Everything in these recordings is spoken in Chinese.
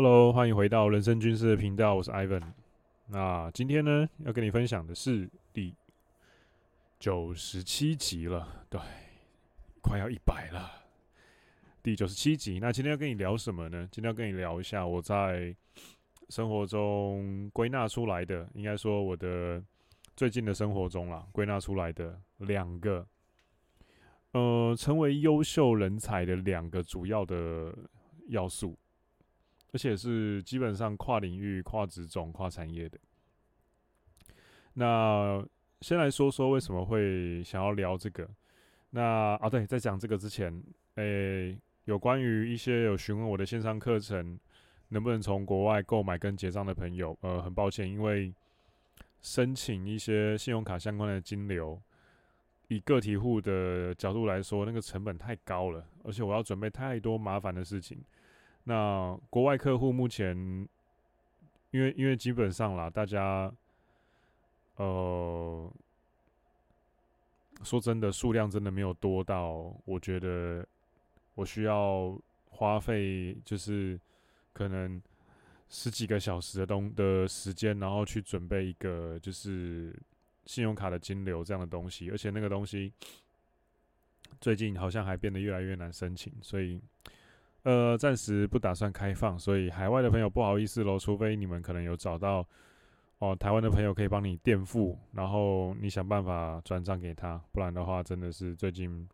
Hello，欢迎回到人生军事的频道，我是 Ivan。那今天呢，要跟你分享的是第九十七集了，对，快要一百了。第九十七集，那今天要跟你聊什么呢？今天要跟你聊一下我在生活中归纳出来的，应该说我的最近的生活中啦，归纳出来的两个，呃，成为优秀人才的两个主要的要素。而且是基本上跨领域、跨职种、跨产业的。那先来说说为什么会想要聊这个。那啊，对，在讲这个之前，诶、有关于一些有询问我的线上课程能不能从国外购买跟结账的朋友，呃，很抱歉，因为申请一些信用卡相关的金流，以个体户的角度来说，那个成本太高了，而且我要准备太多麻烦的事情。那国外客户目前，因为因为基本上啦，大家，呃，说真的，数量真的没有多到，我觉得我需要花费就是可能十几个小时的东的时间，然后去准备一个就是信用卡的金流这样的东西，而且那个东西最近好像还变得越来越难申请，所以。呃，暂时不打算开放，所以海外的朋友不好意思喽，除非你们可能有找到哦，台湾的朋友可以帮你垫付，然后你想办法转账给他，不然的话真的是最近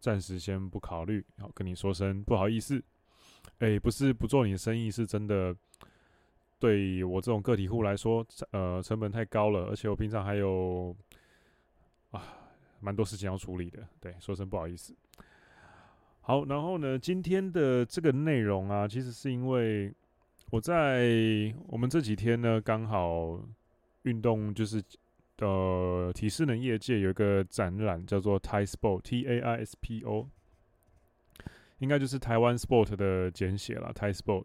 暂时先不考虑。好，跟你说声不好意思。诶，不是不做你的生意，是真的对我这种个体户来说，呃，成本太高了，而且我平常还有啊蛮多事情要处理的。对，说声不好意思。好，然后呢，今天的这个内容啊，其实是因为我在我们这几天呢，刚好运动就是呃体适能业界有一个展览，叫做 Taisport T A I S P O，应该就是台湾 Sport 的简写了 Taisport。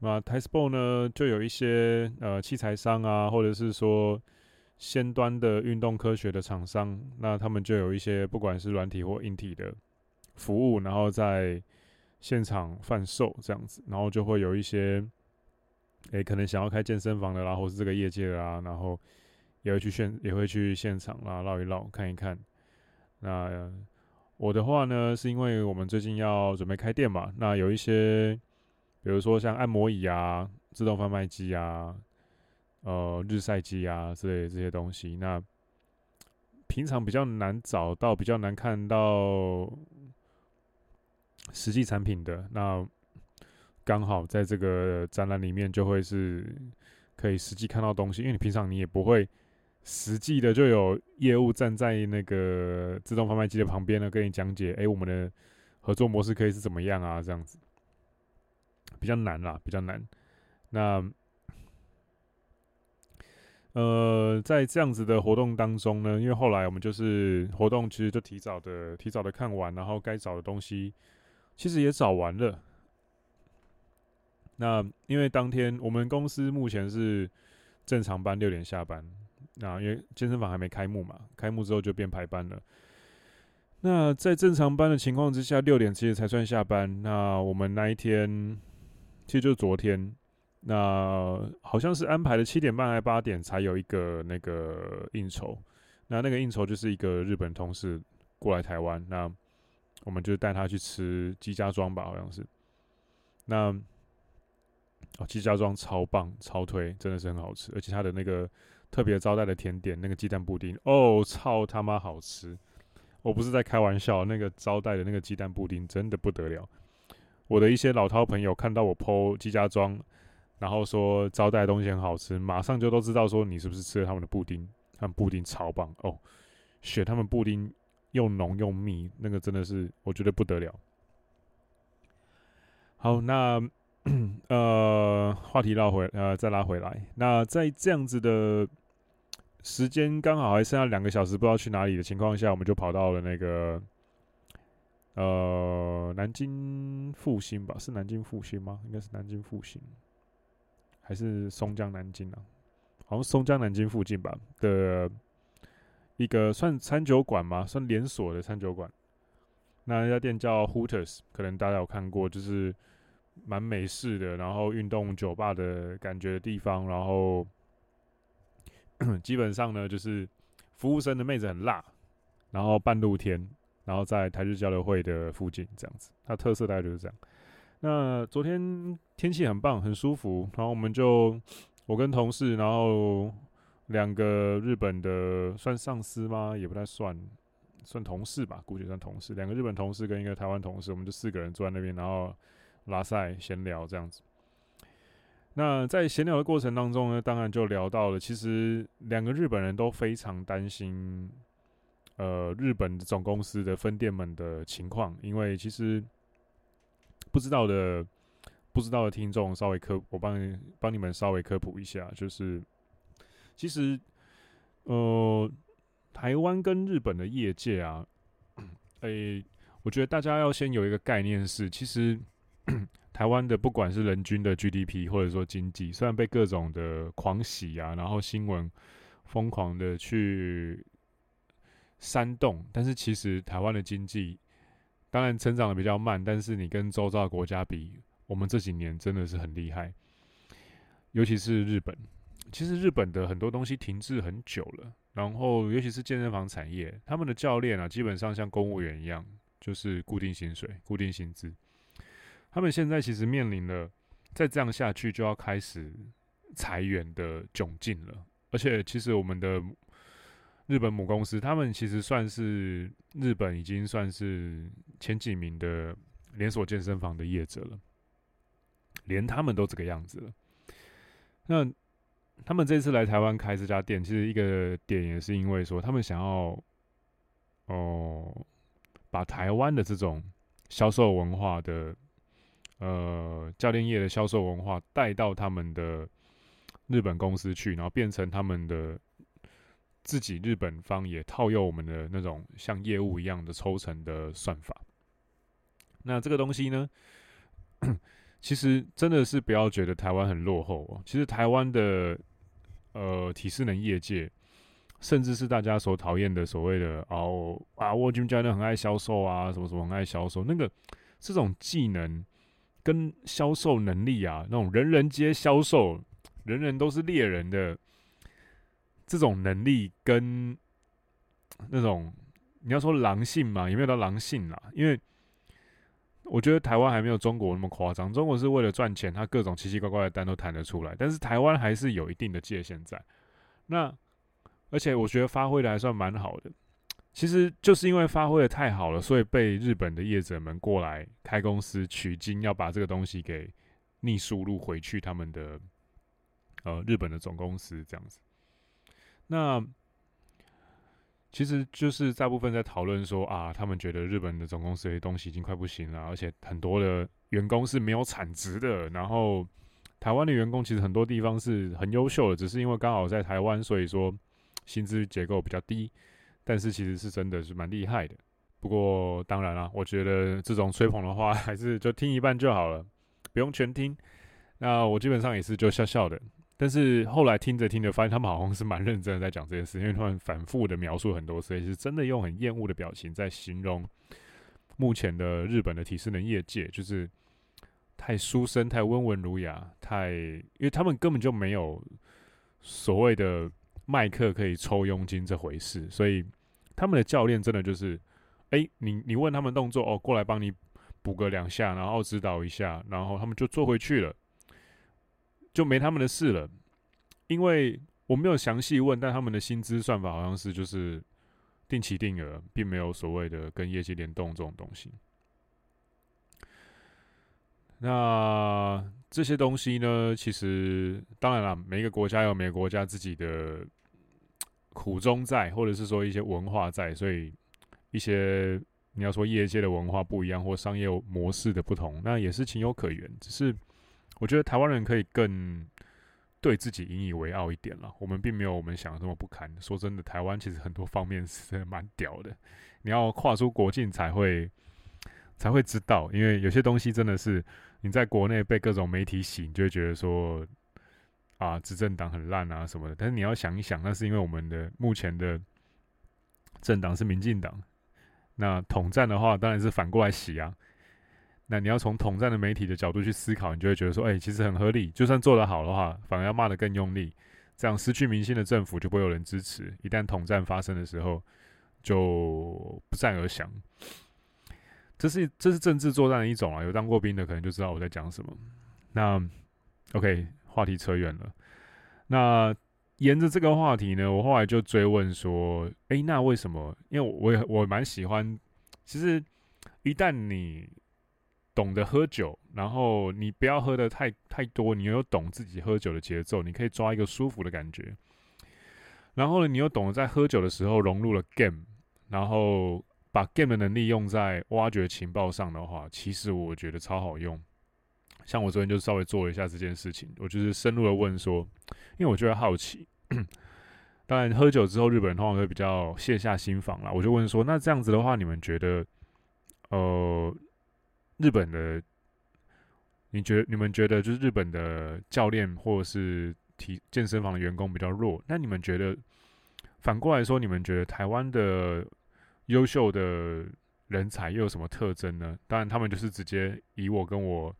那 Taisport 呢，就有一些呃器材商啊，或者是说先端的运动科学的厂商，那他们就有一些不管是软体或硬体的。服务，然后在现场贩售这样子，然后就会有一些，诶、可能想要开健身房的啦，或是这个业界的啦，然后也会去现，也会去现场啦，绕一绕，看一看。那我的话呢，是因为我们最近要准备开店嘛，那有一些，比如说像按摩椅啊、自动贩卖机啊、呃、日晒机啊之类的这些东西，那平常比较难找到，比较难看到。实际产品的那刚好在这个展览里面就会是可以实际看到东西，因为你平常你也不会实际的就有业务站在那个自动贩卖机的旁边呢，跟你讲解，哎，我们的合作模式可以是怎么样啊？这样子比较难啦，比较难。那呃，在这样子的活动当中呢，因为后来我们就是活动其实就提早的提早的看完，然后该找的东西。其实也找完了。那因为当天我们公司目前是正常班六点下班，那因为健身房还没开幕嘛，开幕之后就变排班了。那在正常班的情况之下，六点其实才算下班。那我们那一天其实就是昨天，那好像是安排了七点半还八点才有一个那个应酬。那那个应酬就是一个日本同事过来台湾，那。我们就带他去吃鸡家庄吧，好像是。那哦，鸡家庄超棒，超推，真的是很好吃。而且他的那个特别招待的甜点，那个鸡蛋布丁，哦，超他妈好吃！我不是在开玩笑，那个招待的那个鸡蛋布丁真的不得了。我的一些老饕朋友看到我 po 鸡家庄，然后说招待的东西很好吃，马上就都知道说你是不是吃了他们的布丁？他们布丁超棒哦，选他们布丁。又浓又密，那个真的是我觉得不得了。好，那呃，话题绕回呃，再拉回来。那在这样子的时间刚好还剩下两个小时，不知道去哪里的情况下，我们就跑到了那个呃南京复兴吧？是南京复兴吗？应该是南京复兴，还是松江南京啊？好像松江南京附近吧的。一个算餐酒馆吗？算连锁的餐酒馆。那一家店叫 Hooters，可能大家有看过，就是蛮美式的，然后运动酒吧的感觉的地方，然后 基本上呢，就是服务生的妹子很辣，然后半露天，然后在台日交流会的附近这样子，它特色大概就是这样。那昨天天气很棒，很舒服，然后我们就我跟同事，然后两个日本的算上司吗？也不太算，算同事吧，估计算同事。两个日本同事跟一个台湾同事，我们就四个人坐在那边，然后拉赛闲聊这样子。那在闲聊的过程当中呢，当然就聊到了，其实两个日本人都非常担心，呃，日本总公司的分店们的情况，因为其实。不知道的，不知道的听众，稍微科，我帮帮你们稍微科普一下，就是其实，呃，台湾跟日本的业界啊，诶、欸，我觉得大家要先有一个概念是，其实 台湾的不管是人均的 GDP 或者说经济，虽然被各种的狂喜啊，然后新闻疯狂的去煽动，但是其实台湾的经济。当然成长的比较慢，但是你跟周遭的国家比，我们这几年真的是很厉害。尤其是日本，其实日本的很多东西停滞很久了。然后，尤其是健身房产业，他们的教练啊，基本上像公务员一样，就是固定薪水、固定薪资。他们现在其实面临了，再这样下去就要开始裁员的窘境了。而且，其实我们的。日本母公司，他们其实算是日本已经算是前几名的连锁健身房的业者了，连他们都这个样子了。那他们这次来台湾开这家店，其实一个点也是因为说，他们想要哦，把台湾的这种销售文化的，呃，教练业的销售文化带到他们的日本公司去，然后变成他们的。自己日本方也套用我们的那种像业务一样的抽成的算法。那这个东西呢，其实真的是不要觉得台湾很落后哦。其实台湾的呃体适能业界，甚至是大家所讨厌的所谓的哦啊，沃金教练很爱销售啊，什么什么很爱销售，那个这种技能跟销售能力啊，那种人人皆销售，人人都是猎人的。这种能力跟那种你要说狼性嘛，也没有到狼性啦。因为我觉得台湾还没有中国那么夸张。中国是为了赚钱，他各种奇奇怪怪的单都谈得出来。但是台湾还是有一定的界限在。那而且我觉得发挥的还算蛮好的。其实就是因为发挥的太好了，所以被日本的业者们过来开公司取经，要把这个东西给逆输入回去他们的呃日本的总公司这样子。那其实就是大部分在讨论说啊，他们觉得日本的总公司的东西已经快不行了，而且很多的员工是没有产值的。然后台湾的员工其实很多地方是很优秀的，只是因为刚好在台湾，所以说薪资结构比较低。但是其实是真的是蛮厉害的。不过当然啦，我觉得这种吹捧的话，还是就听一半就好了，不用全听。那我基本上也是就笑笑的。但是后来听着听着，发现他们好像是蛮认真的在讲这件事，因为他们反复的描述很多次，是真的用很厌恶的表情在形容目前的日本的体适能业界，就是太书生、太温文儒雅、太……因为他们根本就没有所谓的麦克可以抽佣金这回事，所以他们的教练真的就是，哎、你你问他们动作，哦，过来帮你补个两下，然后指导一下，然后他们就做回去了。就没他们的事了，因为我没有详细问，但他们的薪资算法好像是就是定期定额，并没有所谓的跟业绩联动这种东西。那这些东西呢，其实当然了，每个国家有每个国家自己的苦衷在，或者是说一些文化在，所以一些你要说业界的文化不一样，或商业模式的不同，那也是情有可原，只是。我觉得台湾人可以更对自己引以为傲一点了。我们并没有我们想的这么不堪。说真的，台湾其实很多方面是蛮屌的。你要跨出国境才会才会知道，因为有些东西真的是你在国内被各种媒体洗，你就会觉得说啊，执政党很烂啊什么的。但是你要想一想，那是因为我们的目前的政党是民进党。那统战的话，当然是反过来洗啊。那你要从统战的媒体的角度去思考，你就会觉得说，哎、其实很合理。就算做得好的话，反而要骂得更用力，这样失去民心的政府就不会有人支持。一旦统战发生的时候，就不战而降。这是这是政治作战的一种啊，有当过兵的可能就知道我在讲什么。那 OK，话题扯远了。那沿着这个话题呢，我后来就追问说：“哎，那为什么？因为我也我蛮喜欢。其实一旦你懂得喝酒，然后你不要喝得太太多，你又懂自己喝酒的节奏，你可以抓一个舒服的感觉。然后呢，你又懂得在喝酒的时候融入了 game，然后把 game 的能力用在挖掘情报上的话，其实我觉得超好用。”像我昨天就稍微做了一下这件事情，我就是深入的问说，因为我觉得好奇，当然喝酒之后日本人通常会比较卸下心防啦，我就问说，那这样子的话，你们觉得，呃，日本的，你觉你们觉得就是日本的教练或者是体健身房的员工比较弱，那你们觉得反过来说，你们觉得台湾的优秀的人才又有什么特征呢？当然，他们就是直接以我跟我。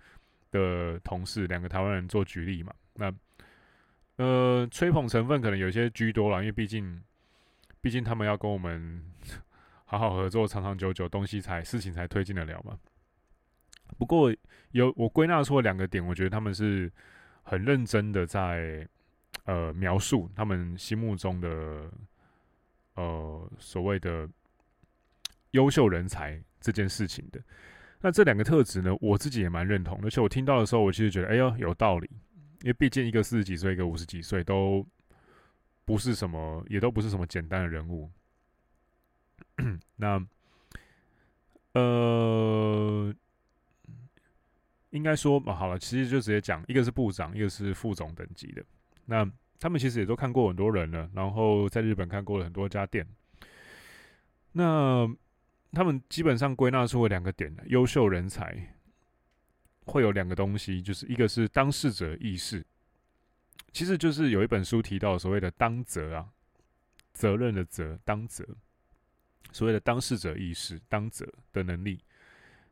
的同事，两个台湾人做举例嘛，那呃吹捧成分可能有些居多了，因为毕竟毕竟他们要跟我们 好好合作，长长久久，东西才事情才推进得了嘛。不过有我归纳出了两个点，我觉得他们是很认真的在呃描述他们心目中的呃所谓的优秀人才这件事情的。那这两个特质呢，我自己也蛮认同，而且我听到的时候，我其实觉得，哎呦，有道理。因为毕竟一个四十几岁，一个五十几岁，都不是什么，也都不是什么简单的人物。那，呃，应该说，啊，好了，其实就直接讲，一个是部长，一个是副总等级的。那他们其实也都看过很多人了，然后在日本看过了很多家店。那。他们基本上归纳出了两个点：优秀人才会有两个东西，就是一个是当事者意识，其实就是有一本书提到所谓的当责啊，责任的责，当责，所谓的当事者意识，当责的能力。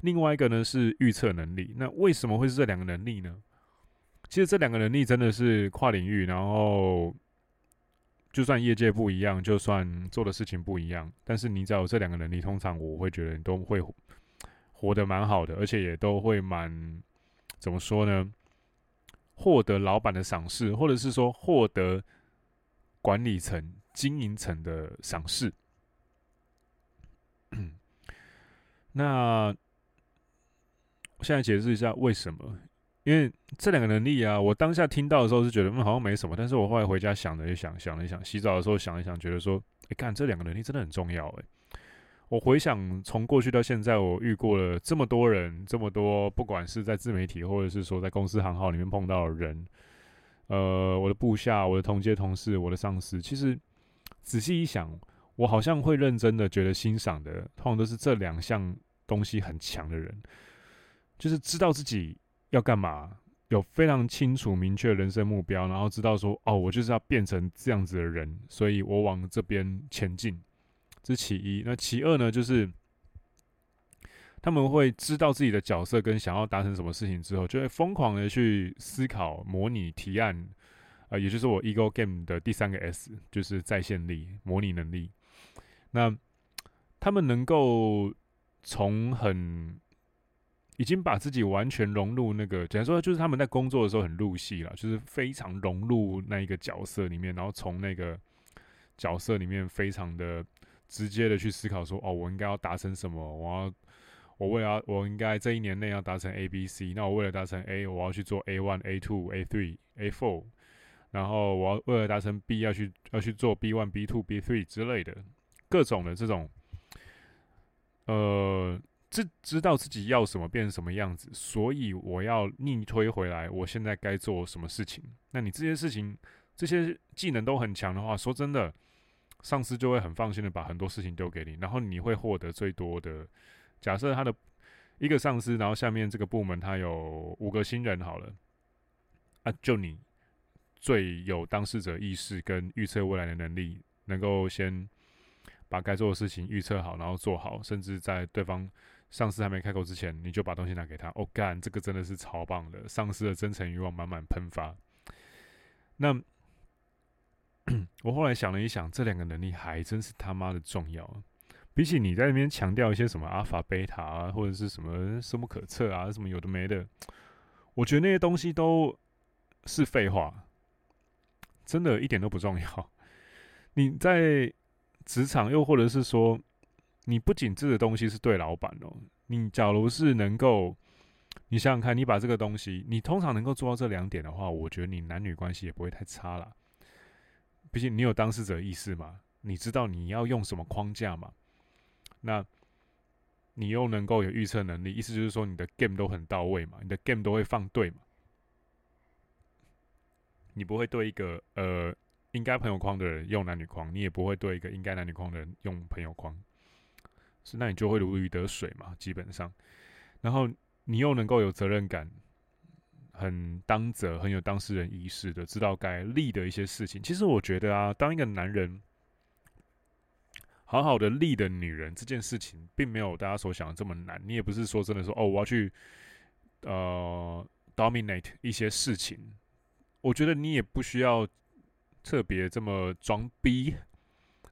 另外一个呢是预测能力。那为什么会是这两个能力呢？其实这两个能力真的是跨领域，然后。就算业界不一样，就算做的事情不一样，但是你只要有这两个能力，通常我会觉得你都会活得蛮好的，而且也都会蛮怎么说呢？获得老板的赏识，或者是说获得管理层、经营层的赏识。那现在解释一下为什么。因为这两个能力啊，我当下听到的时候是觉得嗯好像没什么，但是我后来回家想了一想，想了一想，洗澡的时候想一想，觉得说，哎，干这两个能力真的很重要哎。我回想从过去到现在，我遇过了这么多人，这么多，不管是在自媒体或者是说在公司行号里面碰到的人，呃，我的部下、我的同阶同事、我的上司，其实仔细一想，我好像会认真的觉得欣赏的，通常都是这两项东西很强的人，就是知道自己。要干嘛？有非常清楚明确人生目标，然后知道说，哦，我就是要变成这样子的人，所以我往这边前进。这是其一。那其二呢？就是他们会知道自己的角色跟想要达成什么事情之后，就会疯狂的去思考、模拟、提案。呃，也就是我 Ego Game 的第三个 S，就是在线力、模拟能力。那他们能够从很已经把自己完全融入那个，简单说就是他们在工作的时候很入戏了，就是非常融入那一个角色里面，然后从那个角色里面非常的直接的去思考说，哦，我应该要达成什么？我要，我为了我应该这一年内要达成 A、B、C，那我为了达成 A，我要去做 A one、A two、A three、A four，然后我要为了达成 B，要去要去做 B one、B two、B three 之类的各种的这种，呃。知知道自己要什么，变成什么样子，所以我要逆推回来，我现在该做什么事情？那你这些事情、这些技能都很强的话，说真的，上司就会很放心的把很多事情丢给你，然后你会获得最多的。假设他的一个上司，然后下面这个部门他有五个新人好了，啊，就你最有当事者意识跟预测未来的能力，能够先把该做的事情预测好，然后做好，甚至在对方。上司还没开口之前，你就把东西拿给他。哦，干，这个真的是超棒的，上司的真诚欲望满满喷发。那我后来想了一想，这两个能力还真是他妈的重要。比起你在那边强调一些什么阿尔法、贝塔啊，或者是什么深不可测啊，什么有的没的，我觉得那些东西都是废话，真的一点都不重要。你在职场，又或者是说，你不仅这个东西是对老板哦，你假如是能够，你想想看，你把这个东西，你通常能够做到这两点的话，我觉得你男女关系也不会太差啦。毕竟你有当事者意识嘛，你知道你要用什么框架嘛。那，你又能够有预测能力，意思就是说你的 game 都很到位嘛，你的 game 都会放对嘛，你不会对一个呃应该朋友框的人用男女框，你也不会对一个应该男女框的人用朋友框，是那你就会如鱼得水嘛，基本上，然后你又能够有责任感，很当责，很有当事人意识的，知道该立的一些事情。其实我觉得啊，当一个男人。好好的立的女人这件事情，并没有大家所想的这么难。你也不是说真的说哦，我要去呃 dominate 一些事情。我觉得你也不需要特别这么装逼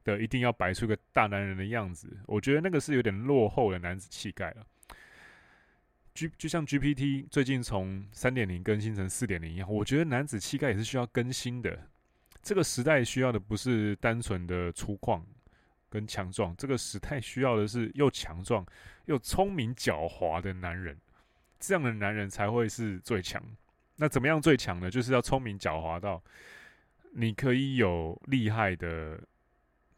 的，一定要摆出个大男人的样子。我觉得那个是有点落后的男子气概了。G 就像 GPT 最近从三点零更新成四点零一样，我觉得男子气概也是需要更新的。这个时代需要的不是单纯的粗犷。跟强壮，这个时代需要的是又强壮又聪明狡猾的男人，这样的男人才会是最强。那怎么样最强呢？就是要聪明狡猾到你可以有厉害的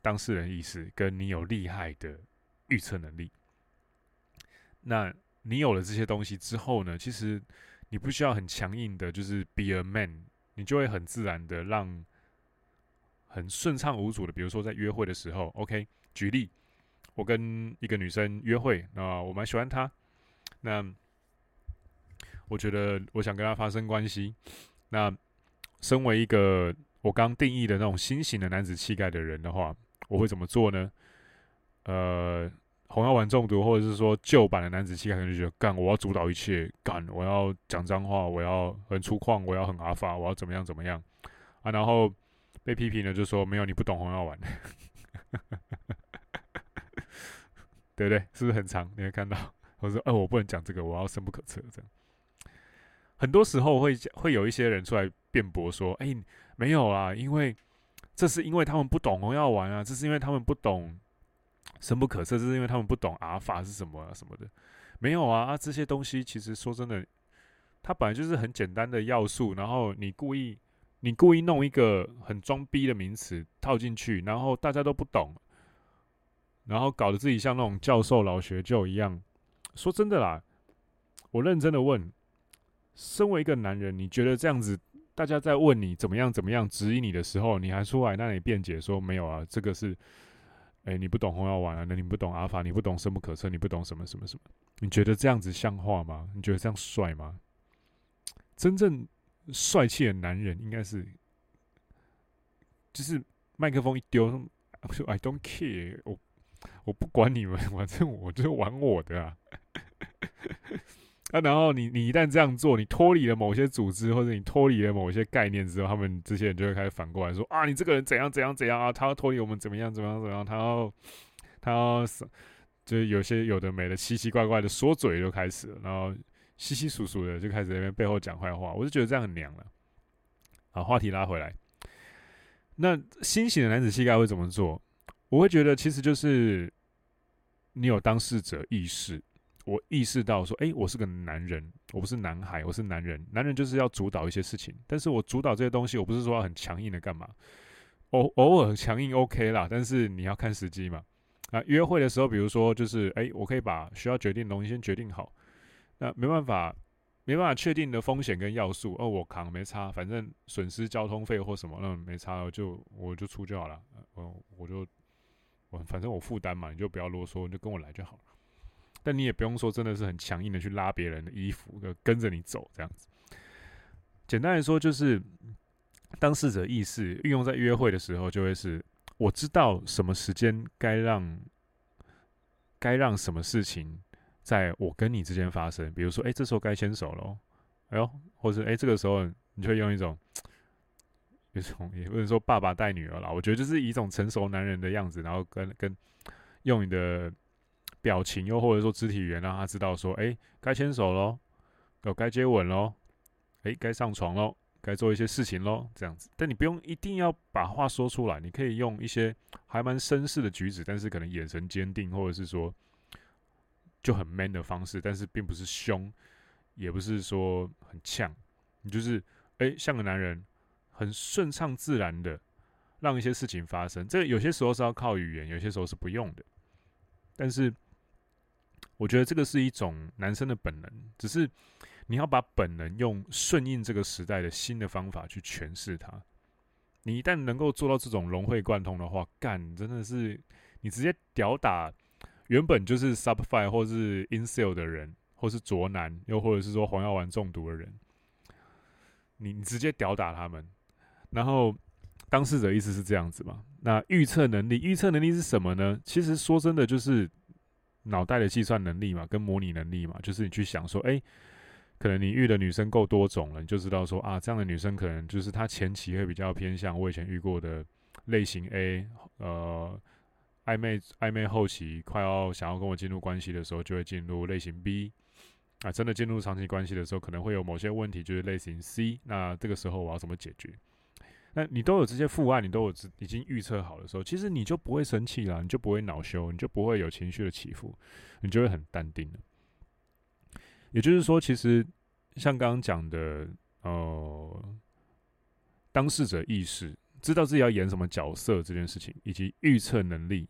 当事人意识，跟你有厉害的预测能力。那你有了这些东西之后呢？其实你不需要很强硬的，就是 be a man，你就会很自然的让。很顺畅无阻的，比如说在约会的时候，OK，举例，我跟一个女生约会，那我蛮喜欢她，那我觉得我想跟她发生关系，那身为一个我刚定义的那种新型的男子气概的人的话，我会怎么做呢？呃，红药丸中毒，或者是说旧版的男子气概，可能就觉得干，我要主导一切，干，我要讲脏话，我要很粗犷，我要很阿发，我要怎么样怎么样啊，然后。被批评了，就说没有，你不懂红药丸，对不对？是不是很长？你会看到，我说，哎，我不能讲这个，我要深不可测。这样，很多时候会会有一些人出来辩驳说，哎，没有啊，因为这是因为他们不懂红药丸啊，这是因为他们不懂深不可测，这是因为他们不懂阿尔法是什么啊什么的。没有啊，啊，这些东西其实说真的，它本来就是很简单的要素，然后你故意。你故意弄一个很装逼的名词套进去，然后大家都不懂，然后搞得自己像那种教授老学究一样。说真的啦，我认真的问，身为一个男人，你觉得这样子，大家在问你怎么样怎么样质疑你的时候，你还出来那里辩解说没有啊，这个是，哎，你不懂红药丸啊，那你不懂阿法，你不懂深不可测，你不懂什么什么什么？你觉得这样子像话吗？你觉得这样帅吗？真正。帅气的男人应该是，就是麦克风一丢，我说 I don't care，我我不管你们，反正我就玩我的啊。啊，然后你你一旦这样做，你脱离了某些组织，或者你脱离了某些概念之后，他们这些人就会开始反过来说啊，你这个人怎样怎样怎样啊，他要脱离我们怎么样怎么样怎么样，他要他要就是有些有的没的奇奇怪怪的说嘴就开始了，然后。稀稀疏疏的就开始在那边背后讲坏话，我就觉得这样很娘了。好，话题拉回来，那新型的男子气概会怎么做？我会觉得其实就是你有当事者意识，我意识到说，诶，我是个男人，我不是男孩，我是男人。男人就是要主导一些事情，但是我主导这些东西，我不是说要很强硬的干嘛，偶偶尔强硬 OK 啦，但是你要看时机嘛。啊，约会的时候，比如说就是，诶，我可以把需要决定的东西先决定好。那没办法，没办法确定的风险跟要素，哦，我扛没差，反正损失交通费或什么，那没差，就我就出就好了，我我就我反正我负担嘛，你就不要啰嗦，你就跟我来就好了。但你也不用说真的是很强硬的去拉别人的衣服，就跟着你走这样子。简单来说，就是当事者意识运用在约会的时候，就会是我知道什么时间该让该让什么事情。在我跟你之间发生。比如说，哎，这时候该牵手喽，哎呦，或者哎，这个时候你就会用一种，一种也不能说爸爸带女儿啦，我觉得就是一种成熟男人的样子，然后跟跟用你的表情又或者说肢体语言让他知道说，哎，该牵手喽，有该接吻喽，哎，该上床喽。该做一些事情喽，这样子，但你不用一定要把话说出来，你可以用一些还蛮绅士的举止，但是可能眼神坚定，或者是说就很 man 的方式，但是并不是凶，也不是说很呛，你就是哎、像个男人，很顺畅自然的让一些事情发生。这有些时候是要靠语言，有些时候是不用的，但是我觉得这个是一种男生的本能，只是。你要把本能用顺应这个时代的新的方法去诠释它。你一旦能够做到这种融会贯通的话，干真的是你直接屌打原本就是 sub five 或是 incel 的人，或是卓男，又或者是说黄药丸中毒的人，你你直接屌打他们。然后当事者意思是这样子嘛？那预测能力，预测能力是什么呢？其实说真的，就是脑袋的计算能力嘛，跟模拟能力嘛，就是你去想说，哎。可能你遇的女生够多种了，你就知道说啊，这样的女生可能就是她前期会比较偏向我以前遇过的类型 A，呃，暧昧暧昧后期快要想要跟我进入关系的时候，就会进入类型 B，啊，真的进入长期关系的时候，可能会有某些问题，就是类型 C。那这个时候我要怎么解决？那你都有这些父爱，你都有已经预测好的时候，其实你就不会生气了，你就不会恼羞，你就不会有情绪的起伏，你就会很淡定了。也就是说，其实像刚刚讲的，呃，当事者意识，知道自己要演什么角色这件事情，以及预测能力，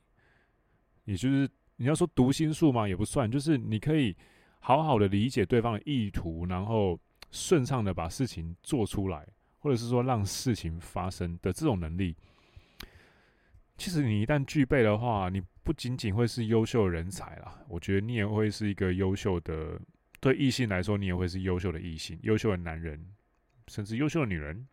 也就是你要说读心术嘛，也不算，就是你可以好好的理解对方的意图，然后顺畅的把事情做出来，或者是说让事情发生的这种能力，其实你一旦具备的话，你不仅仅会是优秀的人才啦，我觉得你也会是一个优秀的。对异性来说，你也会是优秀的异性、优秀的男人，甚至优秀的女人。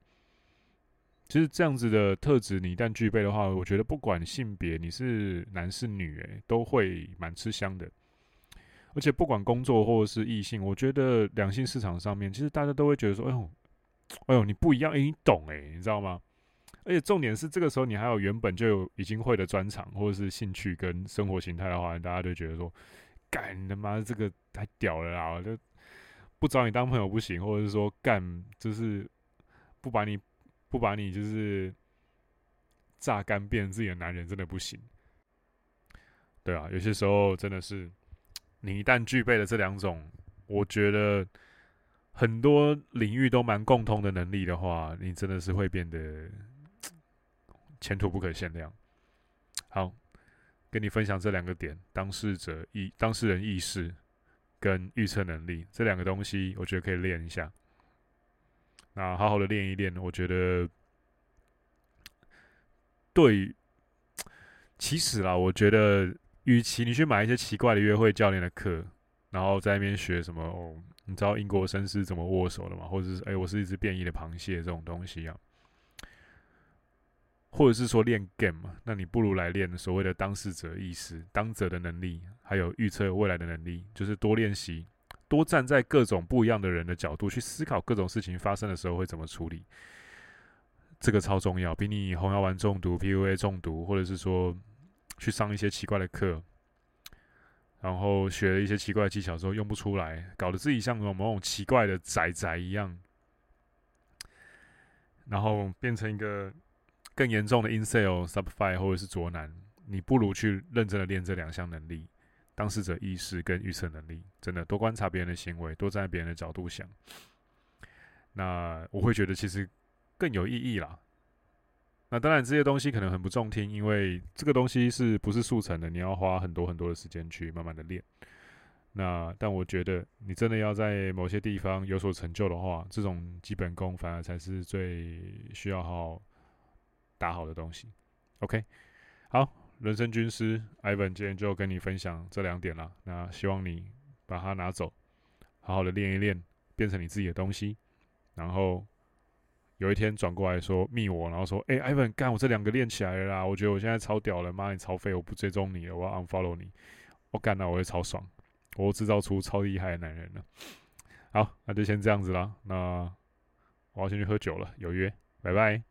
其实这样子的特质，你一旦具备的话，我觉得不管性别，你是男是女，诶，都会蛮吃香的。而且不管工作或者是异性，我觉得两性市场上面，其实大家都会觉得说：“哎呦，哎呦，你不一样，诶，你懂诶，你知道吗？”而且重点是，这个时候你还有原本就有已经会的专长或者是兴趣跟生活形态的话，大家就觉得说。干你他妈这个太屌了啦！就不找你当朋友不行，或者是说干就是不把你不把你就是榨干变成自己的男人，真的不行。对啊，有些时候真的是你一旦具备了这两种，我觉得很多领域都蛮共通的能力的话，你真的是会变得前途不可限量。好。跟你分享这两个点：当事者意、当事人意识跟预测能力这两个东西，我觉得可以练一下。那好好的练一练，我觉得对。其实啦，我觉得，与其你去买一些奇怪的约会教练的课，然后在那边学什么，你知道英国绅士怎么握手的吗？或者是哎，我是一只变异的螃蟹这种东西啊。或者是说练 game 嘛，那你不如来练所谓的当事者意识、当者的能力，还有预测未来的能力，就是多练习，多站在各种不一样的人的角度去思考各种事情发生的时候会怎么处理，这个超重要，比你红药丸中毒、PUA 中毒，或者是说去上一些奇怪的课，然后学了一些奇怪的技巧之后用不出来，搞得自己像某种奇怪的宅宅一样，然后变成一个。更严重的 incel sub five 或者是卓男，你不如去认真的练这两项能力：当事者意识跟预测能力。真的，多观察别人的行为，多站在别人的角度想。那我会觉得其实更有意义啦。那当然，这些东西可能很不中听，因为这个东西是不是速成的？你要花很多很多的时间去慢慢的练。那但我觉得，你真的要在某些地方有所成就的话，这种基本功反而才是最需要好好。打好的东西，OK，好，人生军师 Ivan 今天就跟你分享这两点了。那希望你把它拿走，好好的练一练，变成你自己的东西。然后有一天转过来说密我，然后说：“哎、艾文干我这两个练起来了啦！我觉得我现在超屌了，妈你超废，我不追踪你了，我要 unfollow 你。”我干了，我会超爽，我制造出超厉害的男人了。好，那就先这样子啦。那我要先去喝酒了，有约，拜拜。